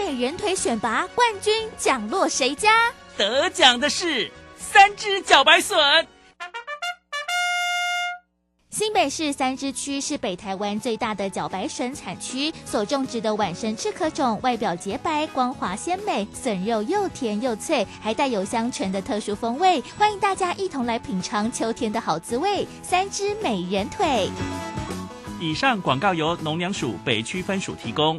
美人腿选拔冠军奖落谁家？得奖的是三只茭白笋。新北市三支区是北台湾最大的茭白笋产区，所种植的晚生赤壳种，外表洁白、光滑鲜美，笋肉又甜又脆，还带有香醇的特殊风味。欢迎大家一同来品尝秋天的好滋味——三只美人腿。以上广告由农粮署北区分署提供。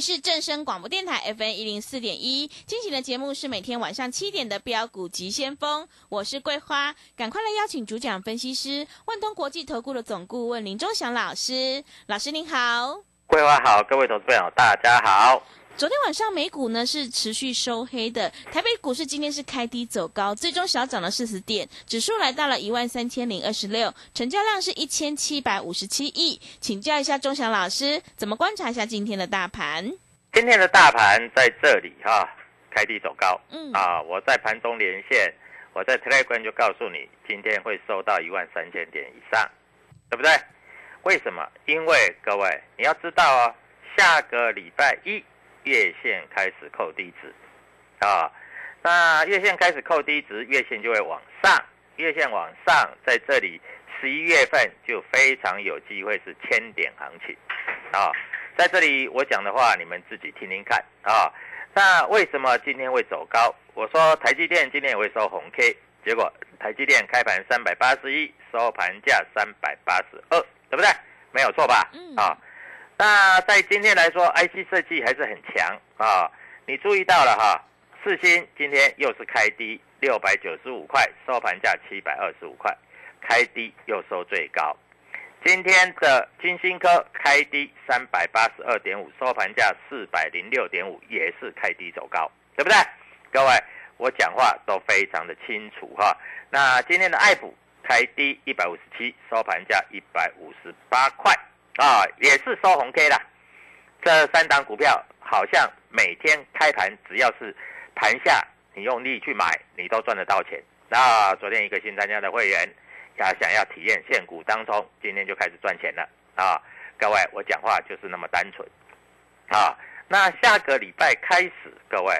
是正声广播电台 FM 一零四点一，进行的节目是每天晚上七点的标股急先锋，我是桂花，赶快来邀请主讲分析师万通国际投顾的总顾问林忠祥老师，老师您好。桂花好，各位投资朋友大家好。昨天晚上美股呢是持续收黑的，台北股市今天是开低走高，最终小涨了四十点，指数来到了一万三千零二十六，成交量是一千七百五十七亿。请教一下钟祥老师，怎么观察一下今天的大盘？今天的大盘在这里哈、开低走高，嗯啊，我在盘中连线，我在 Telegram 就告诉你，今天会收到一万三千点以上，对不对？为什么？因为各位你要知道哦，下个礼拜一月线开始扣低值，啊，那月线开始扣低值，月线就会往上，月线往上，在这里十一月份就非常有机会是千点行情，啊，在这里我讲的话你们自己听听看啊。那为什么今天会走高？我说台积电今天也会收红 K，结果台积电开盘三百八十一，收盘价三百八十二，对不对？没有错吧？嗯啊，那在今天来说，IC 设计还是很强啊。你注意到了哈，四星今天又是开低六百九十五块，收盘价七百二十五块，开低又收最高。今天的金星科开低三百八十二点五，收盘价四百零六点五，也是开低走高，对不对？各位，我讲话都非常的清楚哈。那今天的爱普开低一百五十七，收盘价一百五十八块啊，也是收红 K 啦。这三档股票好像每天开盘只要是盘下，你用力去买，你都赚得到钱。那昨天一个新参加的会员，要想要体验现股当中，今天就开始赚钱了啊！各位，我讲话就是那么单纯啊。那下个礼拜开始，各位，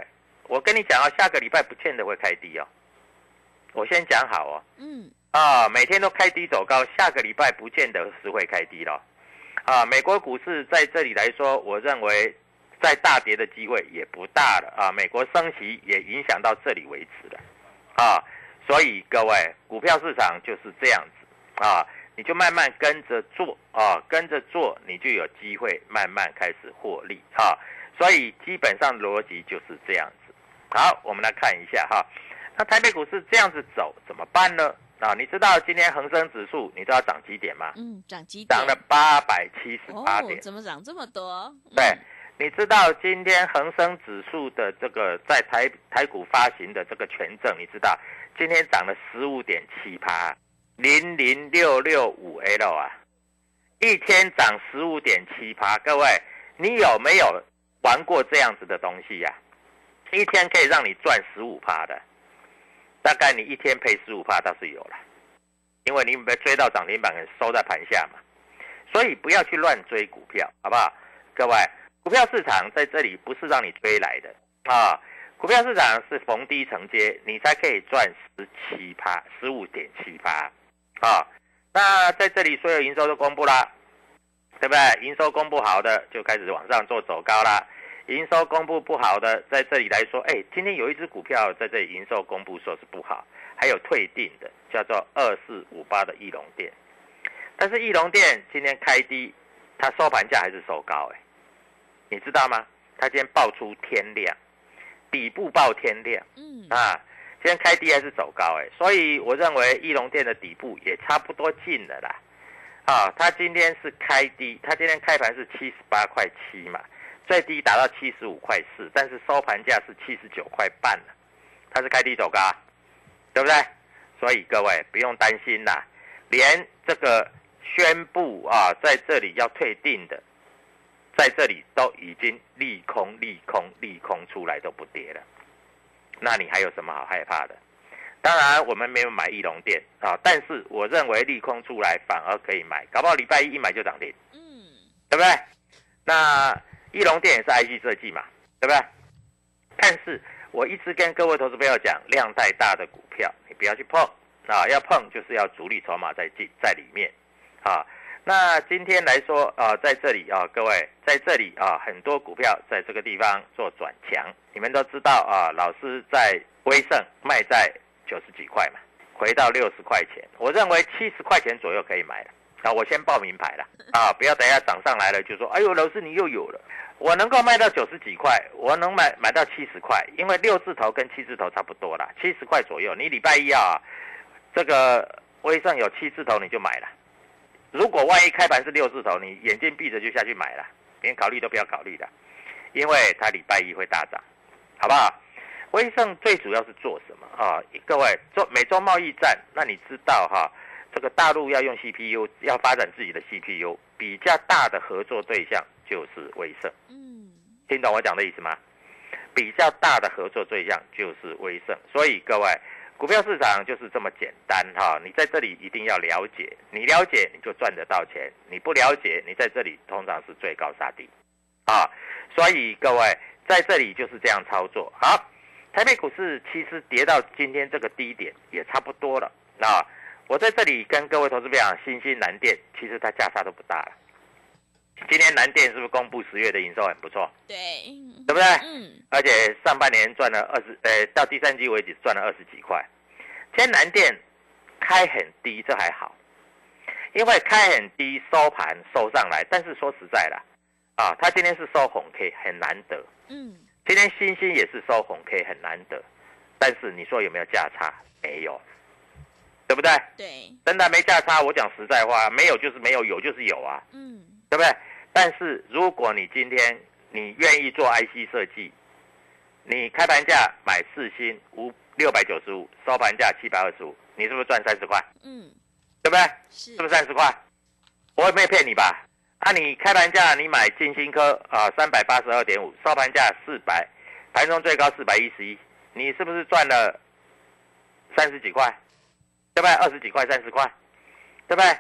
我跟你讲啊，下个礼拜不见得会开低哦。我先讲好哦，嗯，啊，每天都开低走高，下个礼拜不见得是会开低了。啊，美国股市在这里来说，我认为在大跌的机会也不大了啊。美国升息也影响到这里为止了啊，所以各位，股票市场就是这样子啊，你就慢慢跟着做啊，跟着做，你就有机会慢慢开始获利啊。所以基本上逻辑就是这样子。好，我们来看一下哈，那台北股市这样子走怎么办呢？啊，你知道今天恒生指数你知道涨几点吗？嗯，涨几点？涨了八百七十八点。哦，怎么涨这么多？对，你知道今天恒生指数的这个在台台股发行的这个权证，你知道今天涨了十五点七趴，零零六六五 L 啊，一天涨十五点七趴。各位，你有没有玩过这样子的东西呀、一天可以让你赚十五趴的，大概你一天赔十五趴倒是有了，因为你被追到涨停板，收在盘下嘛。所以不要去乱追股票，好不好？各位，股票市场在这里不是让你追来的啊，股票市场是逢低承接，你才可以赚十七趴，十五点七趴啊。那在这里所有营收都公布啦，对不对？营收公布好的就开始往上做走高啦。营收公布不好的，在这里来说，哎，今天有一只股票在这里营收公布说是不好，还有退订的，叫做二四五八的翼龙店。但是翼龙店今天开低，它收盘价还是收高哎，你知道吗？它今天爆出天量，底部爆天量，嗯啊，今天开低还是走高哎，所以我认为翼龙店的底部也差不多近了啦。啊，它今天是开低，它今天开盘是七十八块七嘛，最低达到七十五块四，但是收盘价是七十九块半了，它是开低走高，对不对？所以各位不用担心啦，连这个宣布啊，在这里要退订的，在这里都已经利空、利空、利空出来都不跌了，那你还有什么好害怕的？当然，我们没有买翼龙店啊，但是我认为利空出来反而可以买，搞不好礼拜一一买就涨停，嗯，对不对？那翼龙电也是 IC 设计嘛，对不对？但是我一直跟各位投资朋友讲，量太大的股票你不要去碰啊，要碰就是要主力筹码在进在里面啊。那今天来说啊，在这里啊，各位在这里啊，很多股票在这个地方做转强，你们都知道啊，老师在威盛卖在九十几块嘛，回到六十块钱，我认为七十块钱左右可以买了。啊，我先报名牌了啊，不要等一下涨上来了就说，哎呦，老师你又有了。我能够卖到九十几块，我能买买到七十块，因为六字头跟七字头差不多啦，七十块左右。你礼拜一啊，这个威盛有七字头你就买了。如果万一开盘是六字头，你眼睛闭着就下去买了，连考虑都不要考虑的，因为它礼拜一会大涨，好不好？威盛最主要是做什么啊？各位做美洲贸易战，那你知道哈？这个大陆要用 CPU，要发展自己的 CPU，比较大的合作对象就是威盛。嗯，听懂我讲的意思吗？比较大的合作对象就是威盛，所以各位，股票市场就是这么简单哈。你在这里一定要了解，你了解你就赚得到钱，你不了解，你在这里通常是最高杀低，啊，所以各位在这里就是这样操作。好，台北股市其实跌到今天这个低点也差不多了啊。我在这里跟各位投资朋友讲，新兴南电其实它价差都不大了。今天南电是不是公布十月的营收很不错，对，对不对？嗯，而且上半年赚了二十，呃，到第三季为止赚了二十几块。今天南电开很低，这还好，因为开很低收盘收上来，但是说实在的，啊，它今天是收红 K，很难得。嗯，今天星星也是收红 K，很难得。但是你说有没有价差？没有，对不对？对，真的没价差。我讲实在话，没有就是没有，有就是有啊。嗯，对不对？但是如果你今天你愿意做 IC 设计，你开盘价买四星五六百九十五，收盘价七百二十五，你是不是赚三十块？嗯，对不对？是是不是三十块？我也没骗你吧？啊，你开盘价你买金星科啊，三百八十二点五，收盘价四百，盘中最高四百一十一，你是不是赚了三十几块？对不对？二十几块、三十块，对不对？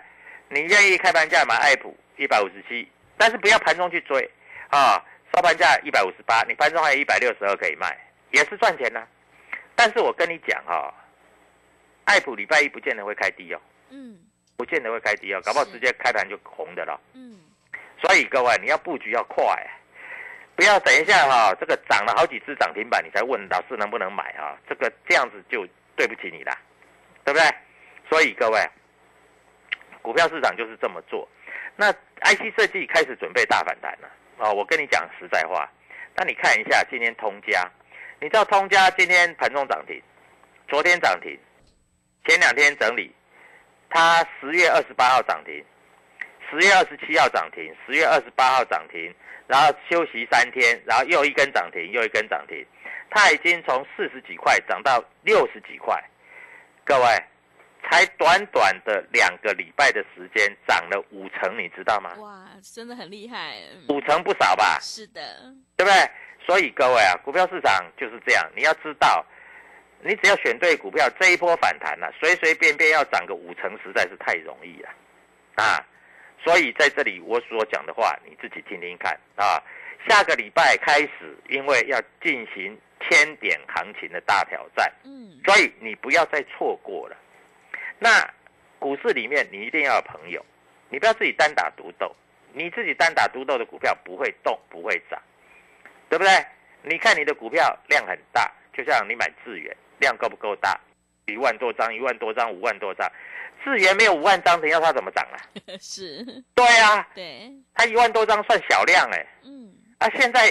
你愿意开盘价买爱普一百五十七，但是不要盘中去追啊，收盘价一百五十八，你盘中还有一百六十二可以卖，也是赚钱呢、但是我跟你讲哈、爱普礼拜一不见得会开低哦，嗯，不见得会开低哦，搞不好直接开盘就红的了。嗯，所以各位，你要布局要快，不要等一下哈、这个涨了好几次涨停板，你才问老师能不能买啊？这个这样子就对不起你啦，对不对？所以各位，股票市场就是这么做。那 IC 设计开始准备大反弹了啊、我跟你讲实在话，那你看一下今天通家，你知道通家今天盘中涨停，昨天涨停，前两天整理，它十月二十八号涨停，十月二十七号涨停，十月二十八号涨停，然后休息三天，然后又一根涨停，又一根涨停，它已经从四十几块涨到六十几块，各位，才短短的两个礼拜的时间，涨了五成，你知道吗？哇，真的很厉害。五成不少吧？是的，对不对？所以各位啊，股票市场就是这样，你要知道，你只要选对股票，这一波反弹呢、随随便便要涨个五成，实在是太容易了啊！所以在这里我所讲的话，你自己听听看啊。下个礼拜开始，因为要进行千点行情的大挑战，嗯，所以你不要再错过了。那股市里面你一定要有朋友，你不要自己单打独斗。你自己单打独斗的股票不会动，不会涨，对不对？你看你的股票量很大，就像你买智源，量够不够大？一万多张，一万多张，五万多张，智源没有五万张，你要它怎么涨啊？是，对啊，对，它一万多张算小量哎、嗯，啊，现在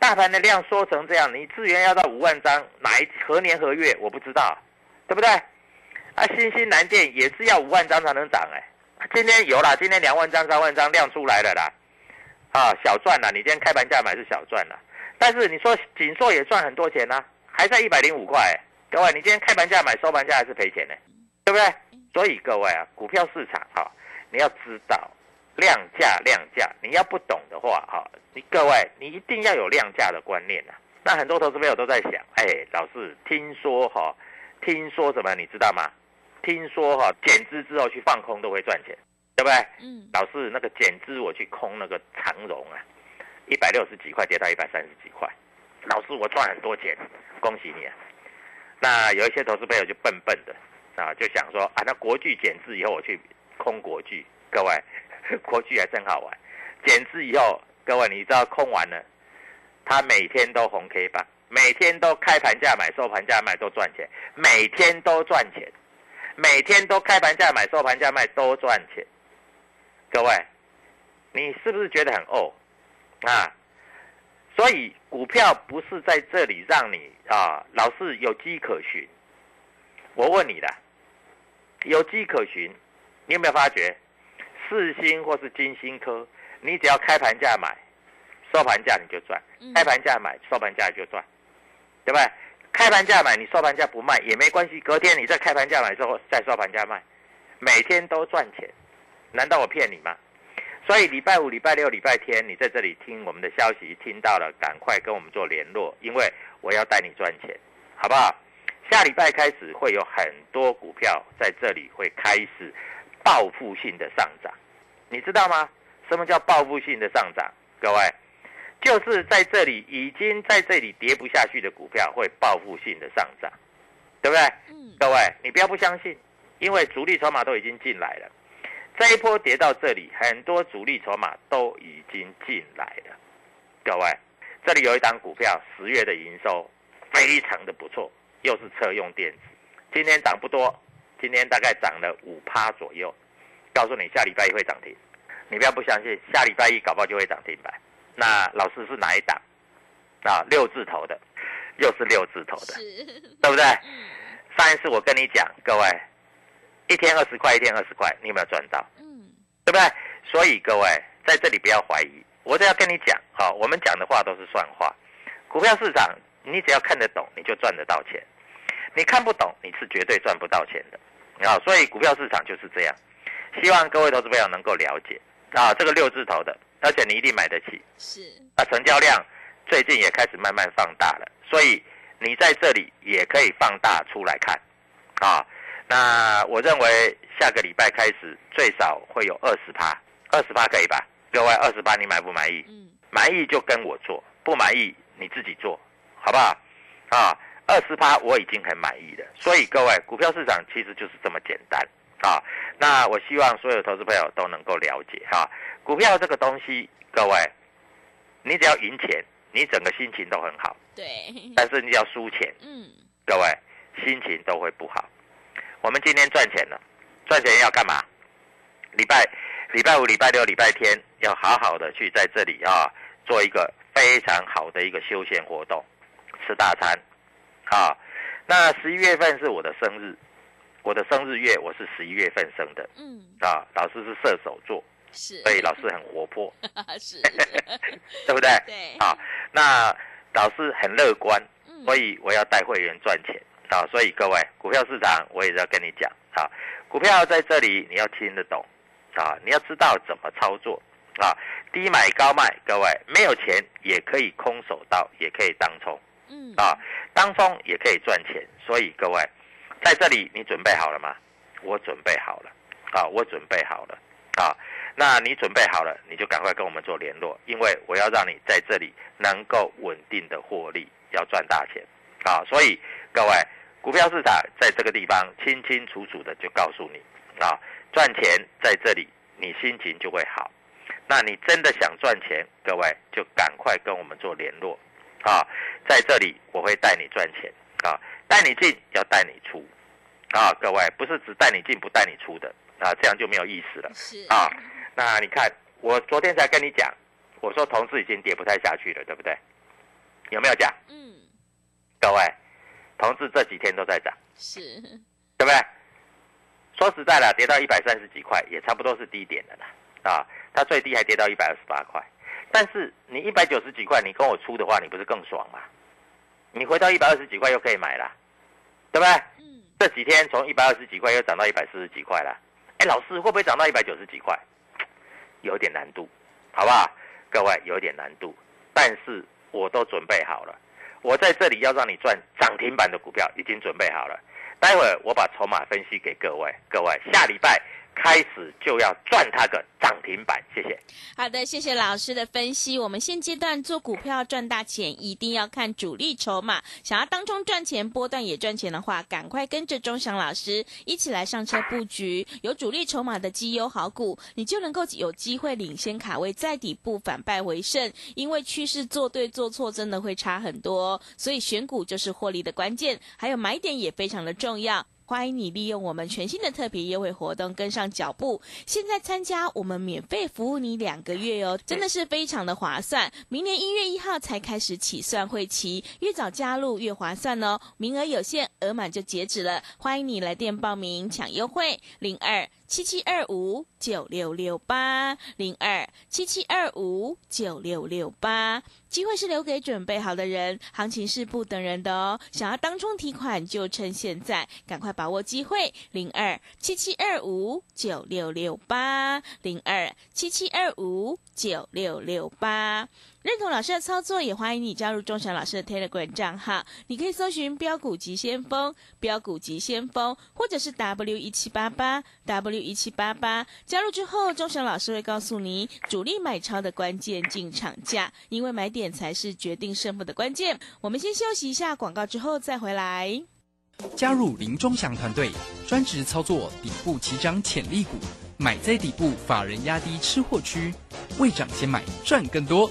大盘的量缩成这样，你资源要到五万张，哪一何年何月我不知道，对不对？啊，新兴南电也是要五万张才能涨哎、今天有啦，今天两万张、三万张量出来了啦，啊，小赚了，你今天开盘价买是小赚了，但是你说锦硕也赚很多钱呐、还在一百零五块、各位，你今天开盘价买，收盘价还是赔钱呢、对不对？所以各位啊，股票市场哈、你要知道量价量价，你要不懂的话哈、你各位你一定要有量价的观念呐、那很多投资朋友都在想，哎，老师听说哈、听说什么你知道吗？听说哈、减资之后去放空都会赚钱，对不对？嗯，老师那个减资我去空那个长荣啊，一百六十几块跌到一百三十几块，老师我赚很多钱，恭喜你啊！那有一些投资朋友就笨笨的啊，就想说啊，那国巨减资以后我去空国巨，各位，国巨还真好玩，减资以后，各位你知道空完了，他每天都红 K 棒，每天都开盘价买，收盘价卖都赚钱，每天都赚钱，每天都开盘价买，收盘价卖都赚钱。各位，你是不是觉得很哦啊？所以股票不是在这里让你啊，老是有迹可循。我问你的，有迹可循，你有没有发觉？四星或是金星科，你只要开盘价买，收盘价你就赚；嗯开盘价买，收盘价就赚，对不对？开盘价买，你收盘价不卖也没关系，隔天你再开盘价买之后再收盘价卖，每天都赚钱，难道我骗你吗？所以礼拜五、礼拜六、礼拜天，你在这里听我们的消息，听到了，赶快跟我们做联络，因为我要带你赚钱，好不好？下礼拜开始会有很多股票在这里会开始报复性的上涨，你知道吗？什么叫报复性的上涨？各位，就是在这里已经在这里跌不下去的股票会报复性的上涨，对不对？嗯，各位，你不要不相信，因为主力筹码都已经进来了。这一波跌到这里，很多主力筹码都已经进来了。各位，这里有一档股票，十月的营收非常的不错，又是车用电子，今天涨不多，今天大概涨了五趴左右。告诉你，下礼拜一会涨停，你不要不相信，下礼拜一搞不好就会涨停板。那老师是哪一档？啊，六字头的，又是六字头的，是，对不对？嗯上一次我跟你讲，各位，一天二十块，一天二十块，你有没有赚到？嗯，对不对？所以各位在这里不要怀疑，我都要跟你讲，好、我们讲的话都是算话。股票市场，你只要看得懂，你就赚得到钱；你看不懂，你是绝对赚不到钱的。啊、所以股票市场就是这样。希望各位投资朋友能够了解啊，这个六字头的，而且你一定买得起。是，啊，成交量最近也开始慢慢放大了，所以你在这里也可以放大出来看，啊，那我认为下个礼拜开始最少会有二十趴，二十趴可以吧？各位，二十趴你满不满意？嗯，满意就跟我做，不满意你自己做，好不好？啊，二十趴我已经很满意了，所以各位，股票市场其实就是这么简单啊。那我希望所有投资朋友都能够了解哈、股票这个东西，各位，你只要赢钱，你整个心情都很好；对，但是你要输钱，嗯，各位心情都会不好。我们今天赚钱了，赚钱要干嘛？礼拜礼拜五、礼拜六、礼拜天要好好的去在这里啊，做一个非常好的一个休闲活动，吃大餐啊。那十一月份是我的生日我的生日月我是十一月份生的。嗯，啊，老师是射手座，是，所以老师很活泼，是，对不对？对，啊，那老师很乐观，嗯。所以我要带会员赚钱。啊。所以各位，股票市场我也要跟你讲。啊，股票在这里你要听得懂。啊，你要知道怎么操作。啊。低买高卖，各位没有钱也可以空手道，也可以当冲嗯，啊，当风也可以赚钱。所以各位，在这里你准备好了吗？我准备好了啊，我准备好了啊。那你准备好了，你就赶快跟我们做联络，因为我要让你在这里能够稳定的获利，要赚大钱啊！所以各位，股票市场在这个地方清清楚楚的就告诉你啊，赚钱在这里，你心情就会好。那你真的想赚钱，各位就赶快跟我们做联络啊！在这里我会带你赚钱啊，带你进要带你出啊！各位不是只带你进不带你出的啊，这样就没有意思了。是啊，那你看，我昨天才跟你讲，我说同志已经跌不太下去了，对不对？有没有讲？嗯，各位，同志这几天都在涨，是，对不对？说实在的，跌到一百三十几块，也差不多是低点的啦。啊，它最低还跌到一百二十八块，但是你一百九十几块，你跟我出的话，你不是更爽吗？你回到一百二十几块又可以买了，对不对？嗯，这几天从一百二十几块又涨到一百四十几块了。哎，老师会不会涨到一百九十几块？有点难度，好不好？各位有点难度，但是我都准备好了。我在这里要让你赚涨停板的股票，已经准备好了。待会儿我把筹码分析给各位，各位下礼拜开始就要赚它个涨停板，谢谢。好的，谢谢老师的分析。我们现阶段做股票赚大钱，一定要看主力筹码。想要当中赚钱、波段也赚钱的话，赶快跟着钟祥老师一起来上车布局有主力筹码的绩优好股，你就能够有机会领先卡位，在底部反败为胜。因为趋势做对做错真的会差很多，所以选股就是获利的关键，还有买点也非常的重要。欢迎你利用我们全新的特别优惠活动跟上脚步。现在参加我们免费服务你两个月哦，真的是非常的划算。明年一月一号才开始起算会期，越早加入越划算哦。名额有限，额满就截止了。欢迎你来电报名抢优惠，零二七七二五九六六八零二七七二五九六六八。机会是留给准备好的人，行情是不等人的哦。想要当冲提款，就趁现在，赶快把握机会，零二七七二五九六六八零二七七二五九六六八。认同老师的操作，也欢迎你加入钟祥老师的 Telegram 账号。你可以搜寻“标股急先锋”、“标股急先锋”，或者是 W 一七八八 W 一七八八。加入之后，钟祥老师会告诉你主力买超的关键进场价，因为买点才是决定胜负的关键。我们先休息一下广告，之后再回来。加入林钟祥团队，专职操作底部起涨潜力股，买在底部，法人压低吃货区，未涨先买赚更多。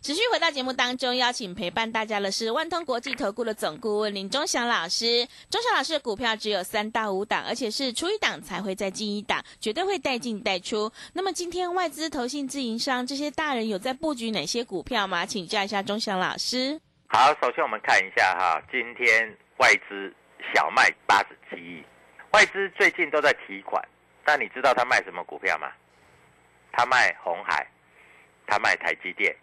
持续回到节目当中，邀请陪伴大家的是万通国际投顾的总顾问林忠祥老师。忠祥老师的股票只有三到五档，而且是出一档才会再进一档，绝对会带进带出。那么今天外资、投信、自营商这些大人有在布局哪些股票吗？请教一下忠祥老师。好，首先我们看一下哈，今天外资小卖八十七亿，外资最近都在提款，但你知道他卖什么股票吗？他卖红海，他卖台积电。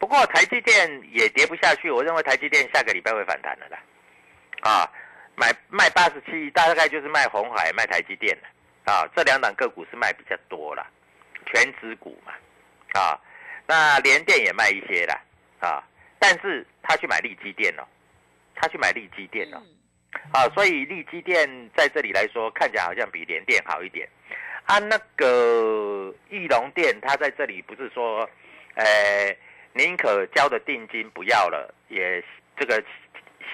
不过台积电也跌不下去，我认为台积电下个礼拜会反弹的啦。啊，买卖八十七，大概就是卖红海、卖台积电了。啊，这两档个股是卖比较多了，全指股嘛。啊，那联电也卖一些啦。啊，但是他去买利基电哦，他去买利基电哦。啊，所以利基电在这里来说，看起来好像比联电好一点。啊，那个翼龙电，它在这里不是说，呃。宁可交的定金不要了，也这个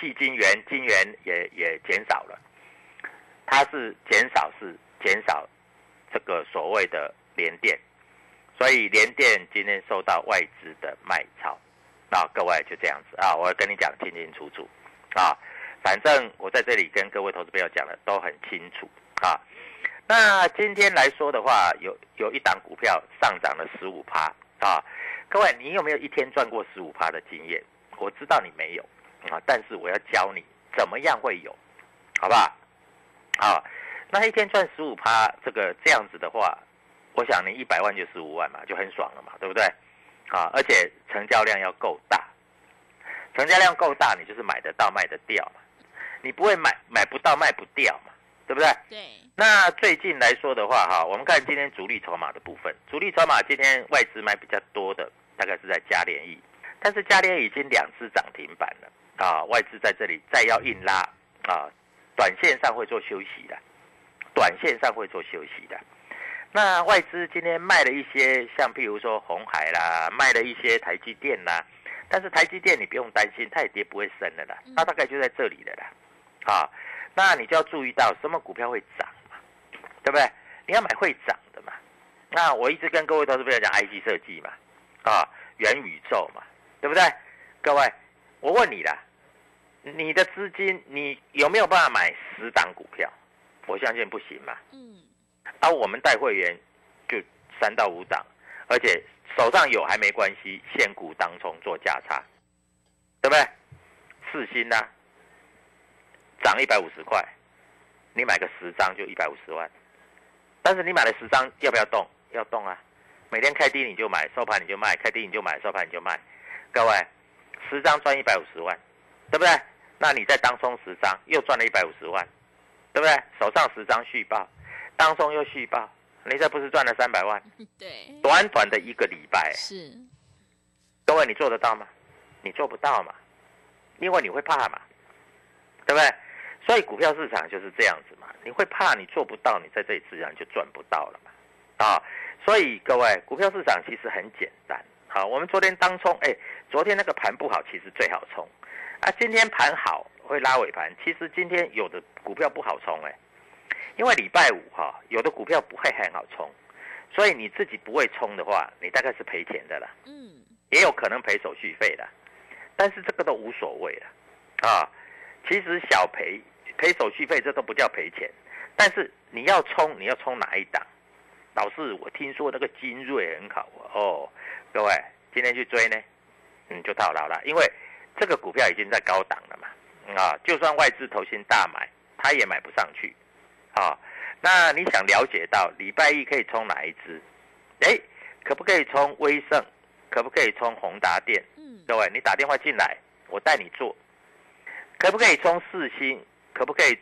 细金元金元也也减少了，它是减少是减少这个所谓的连电，所以连电今天受到外资的卖超，啊，各位就这样子啊，我要跟你讲清清楚楚啊，反正我在这里跟各位投资朋友讲的都很清楚啊。那今天来说的话，有有一档股票上涨了十五趴啊，各位你有没有一天赚过十五趴的经验？我知道你没有啊，但是我要教你怎么样会有，好不好？啊，那一天赚十五趴，这个这样子的话，我想你一百万就十五万嘛，就很爽了嘛，对不对？啊，而且成交量要够大，成交量够大，你就是买得到卖得掉嘛，你不会买买不到卖不掉嘛，对不对？对。那最近来说的话，哈，我们看今天主力筹码的部分，主力筹码今天外资买比较多的，大概是在嘉联益，但是嘉联已经两次涨停板了啊，外资在这里再要硬拉啊，短线上会做休息的，短线上会做休息的。那外资今天卖了一些，像譬如说红海啦，卖了一些台积电啦，但是台积电你不用担心，它也跌不会升的啦，它大概就在这里的啦，啊，那你就要注意到什么股票会涨嘛，对不对？你要买会涨的嘛。那我一直跟各位投资朋友讲 IC 设计嘛，啊，元宇宙嘛，对不对？各位，我问你啦，你的资金你有没有办法买十档股票？我相信不行嘛。嗯。而我们带会员就三到五档，而且手上有还没关系，现股当中做价差，对不对？四星呢，涨一百五十块，你买个十张就一百五十万，但是你买了十张要不要动？要动啊！每天开低你就买，收盘你就卖，开低你就买，收盘你就卖。各位，十张赚一百五十万，对不对？那你再当中十张又赚了一百五十万，对不对？手上十张续报。当中又续报，你这不是赚了三百万？对，短短的一个礼拜，是。各位，你做得到吗？你做不到嘛，因为你会怕嘛，对不对？所以股票市场就是这样子嘛，你会怕，你做不到，你在这里自然就赚不到了嘛。啊，所以各位，股票市场其实很简单。好，我们昨天当冲，哎，昨天那个盘不好，其实最好冲。啊，今天盘好会拉尾盘，其实今天有的股票不好冲，哎。因为礼拜五哈，有的股票不会很好冲，所以你自己不会冲的话，你大概是赔钱的啦。嗯，也有可能赔手续费的，但是这个都无所谓了，啊，其实小赔赔手续费这都不叫赔钱，但是你要冲，你要冲哪一档？老师，我听说那个精锐很好哦，各位今天去追呢，嗯，就套牢了，因为这个股票已经在高档了嘛，啊，就算外资投信大买，它也买不上去。啊，那你想了解到礼拜一可以冲哪一支？哎，可不可以冲威盛？可不可以冲宏达电？嗯，各位，你打电话进来，我带你做。可不可以冲四星？可不可以？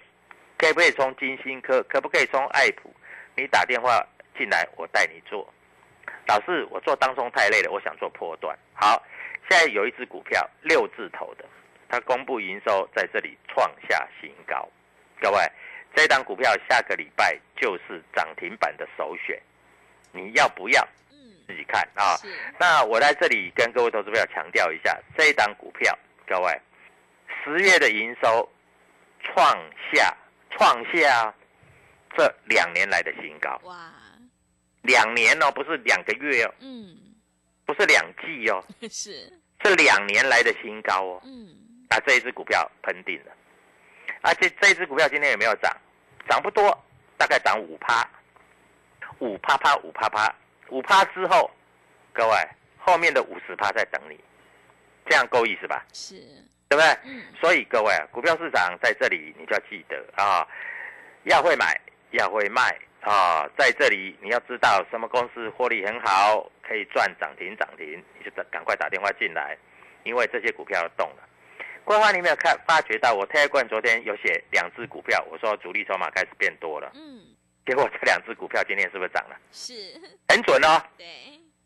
可不可以冲金星科？可不可以冲爱普？你打电话进来，我带你做。老师，我做当中太累了，我想做破段。好，现在有一只股票六字头的，它公布营收在这里创下新高，各位。这档股票下个礼拜就是涨停板的首选，你要不要？嗯，自己看啊。那我在这里跟各位投资朋友强调一下，这一档股票，各位十月的营收创下创下这两年来的新高。哇！两年哦，不是两个月哦。嗯。不是两季哦。是。是两年来的新高哦。嗯。那这一只股票喷定了。而且这一只股票今天有没有涨？涨不多，大概涨五趴，五趴趴，五趴趴，五趴之后，各位后面的五十趴在等你，这样够意思吧？是，对不对？嗯。所以各位，股票市场在这里，你就要记得啊，要会买，要会卖啊，在这里你要知道什么公司获利很好，可以赚涨停涨停，你就赶快打电话进来，因为这些股票要动了。桂花，你没有看发觉到我泰冠昨天有写两只股票，我说主力筹码开始变多了。嗯，结果这两只股票今天是不是涨了？是，很准哦。对，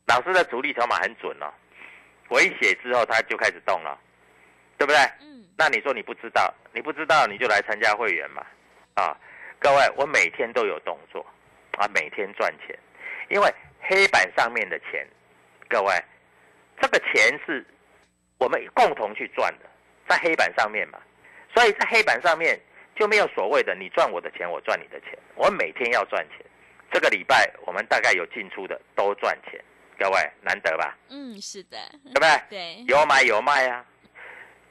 老师的主力筹码很准哦。我一写之后，它就开始动了，对不对？嗯。那你说你不知道，你不知道你就来参加会员嘛。啊，各位，我每天都有动作，啊，每天赚钱，因为黑板上面的钱，各位，这个钱是我们共同去赚的。在黑板上面嘛，所以在黑板上面就没有所谓的你赚我的钱，我赚你的钱。我每天要赚钱。这个礼拜我们大概有进出的都赚钱，各位难得吧？嗯，是的，对不对？对，有买有卖啊。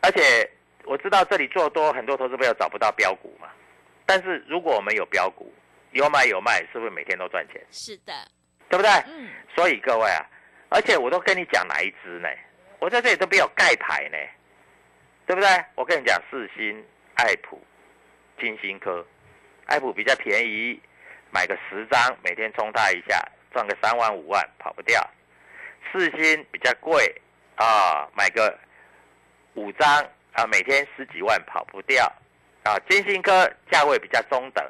而且我知道这里做多，很多投资朋友找不到标股嘛。但是如果我们有标股，有买有卖，是不是每天都赚钱？是的，对不对？嗯，所以各位啊，而且我都跟你讲哪一支呢？我在这里都没有盖牌呢，对不对？我跟你讲，四星、爱普、金星科，爱普比较便宜，买个十张，每天冲它一下，赚个三万五万，跑不掉。四星比较贵啊，买个五张啊，每天十几万，跑不掉。啊，金星科价位比较中等，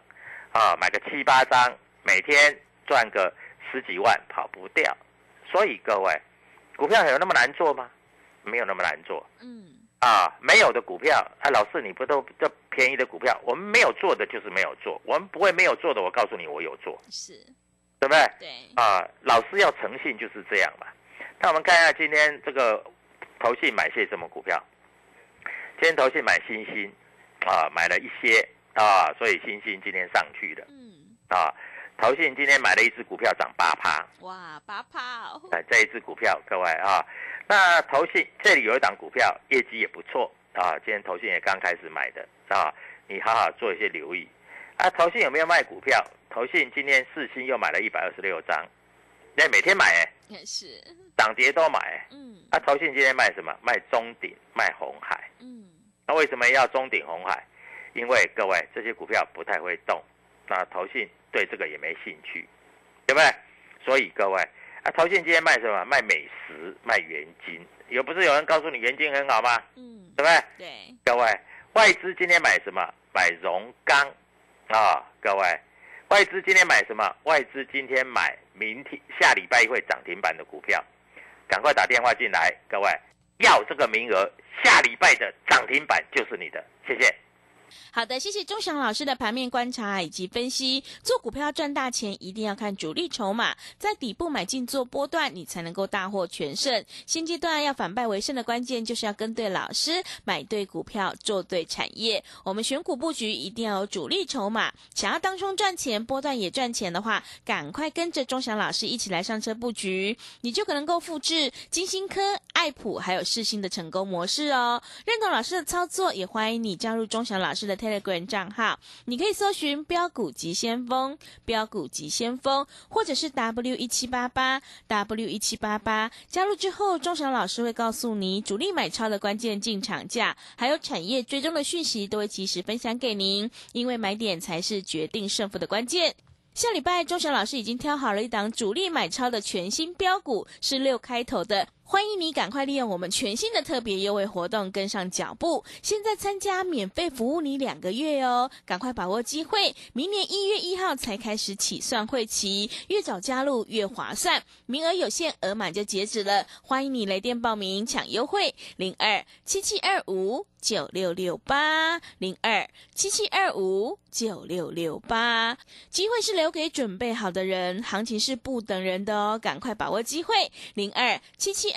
啊，买个七八张，每天赚个十几万，跑不掉。所以各位，股票有那么难做吗？没有那么难做。嗯，啊，没有的股票，啊，老师你不都这便宜的股票，我们没有做的就是没有做，我们不会没有做的。我告诉你，我有做，是，对不对？对，啊，老师要诚信就是这样嘛。那我们看一下今天这个投信买些什么股票？今天投信买新星，啊，买了一些啊，所以星星今天上去了。嗯，啊，投信今天买了一只股票涨八趴，哇，八趴哦，哎，这一只股票，各位啊，那投信这里有一档股票业绩也不错啊，今天投信也刚开始买的啊，你好好做一些留意啊。投信有没有卖股票？投信今天四星又买了一百二十六张，那每天买哎，也 是，涨跌都买哎。嗯，啊，投信今天卖什么？卖中鼎，卖红海。嗯，那为什么要中鼎红海？因为各位这些股票不太会动，那投信对这个也没兴趣，对不对？所以各位啊，投信今天卖什么？卖美食，卖元金。有不是有人告诉你元金很好吗？嗯，对不对？对，各位，外资今天买什么？买荣钢啊！各位，外资今天买什么？外资今天买明天下礼拜会涨停板的股票，赶快打电话进来，各位要这个名额，下礼拜的涨停板就是你的，谢谢。好的，谢谢钟祥老师的盘面观察以及分析。做股票赚大钱，一定要看主力筹码，在底部买进做波段，你才能够大获全胜。现阶段要反败为胜的关键，就是要跟对老师，买对股票，做对产业。我们选股布局一定要有主力筹码，想要当中赚钱，波段也赚钱的话，赶快跟着钟祥老师一起来上车布局，你就可能够复制金星科、爱普还有世新的成功模式哦。认同老师的操作，也欢迎你加入钟祥老师师的 Telegram 账号，你可以搜寻“标股急先锋”、“标股急先锋”，或者是 W 一七八八 W 一七八八。加入之后，钟祥老师会告诉你主力买超的关键进场价，还有产业追踪的讯息，都会及时分享给您。因为买点才是决定胜负的关键。下礼拜，钟祥老师已经挑好了一档主力买超的全新标股，是六开头的。欢迎你赶快利用我们全新的特别优惠活动跟上脚步，现在参加免费服务你两个月哦，赶快把握机会！明年一月一号才开始起算会期，越早加入越划算，名额有限，额满就截止了。欢迎你来电报名抢优惠，零二七七二五九六六八零二七七二五九六六八，机会是留给准备好的人，行情是不等人的哦，赶快把握机会，零二七七。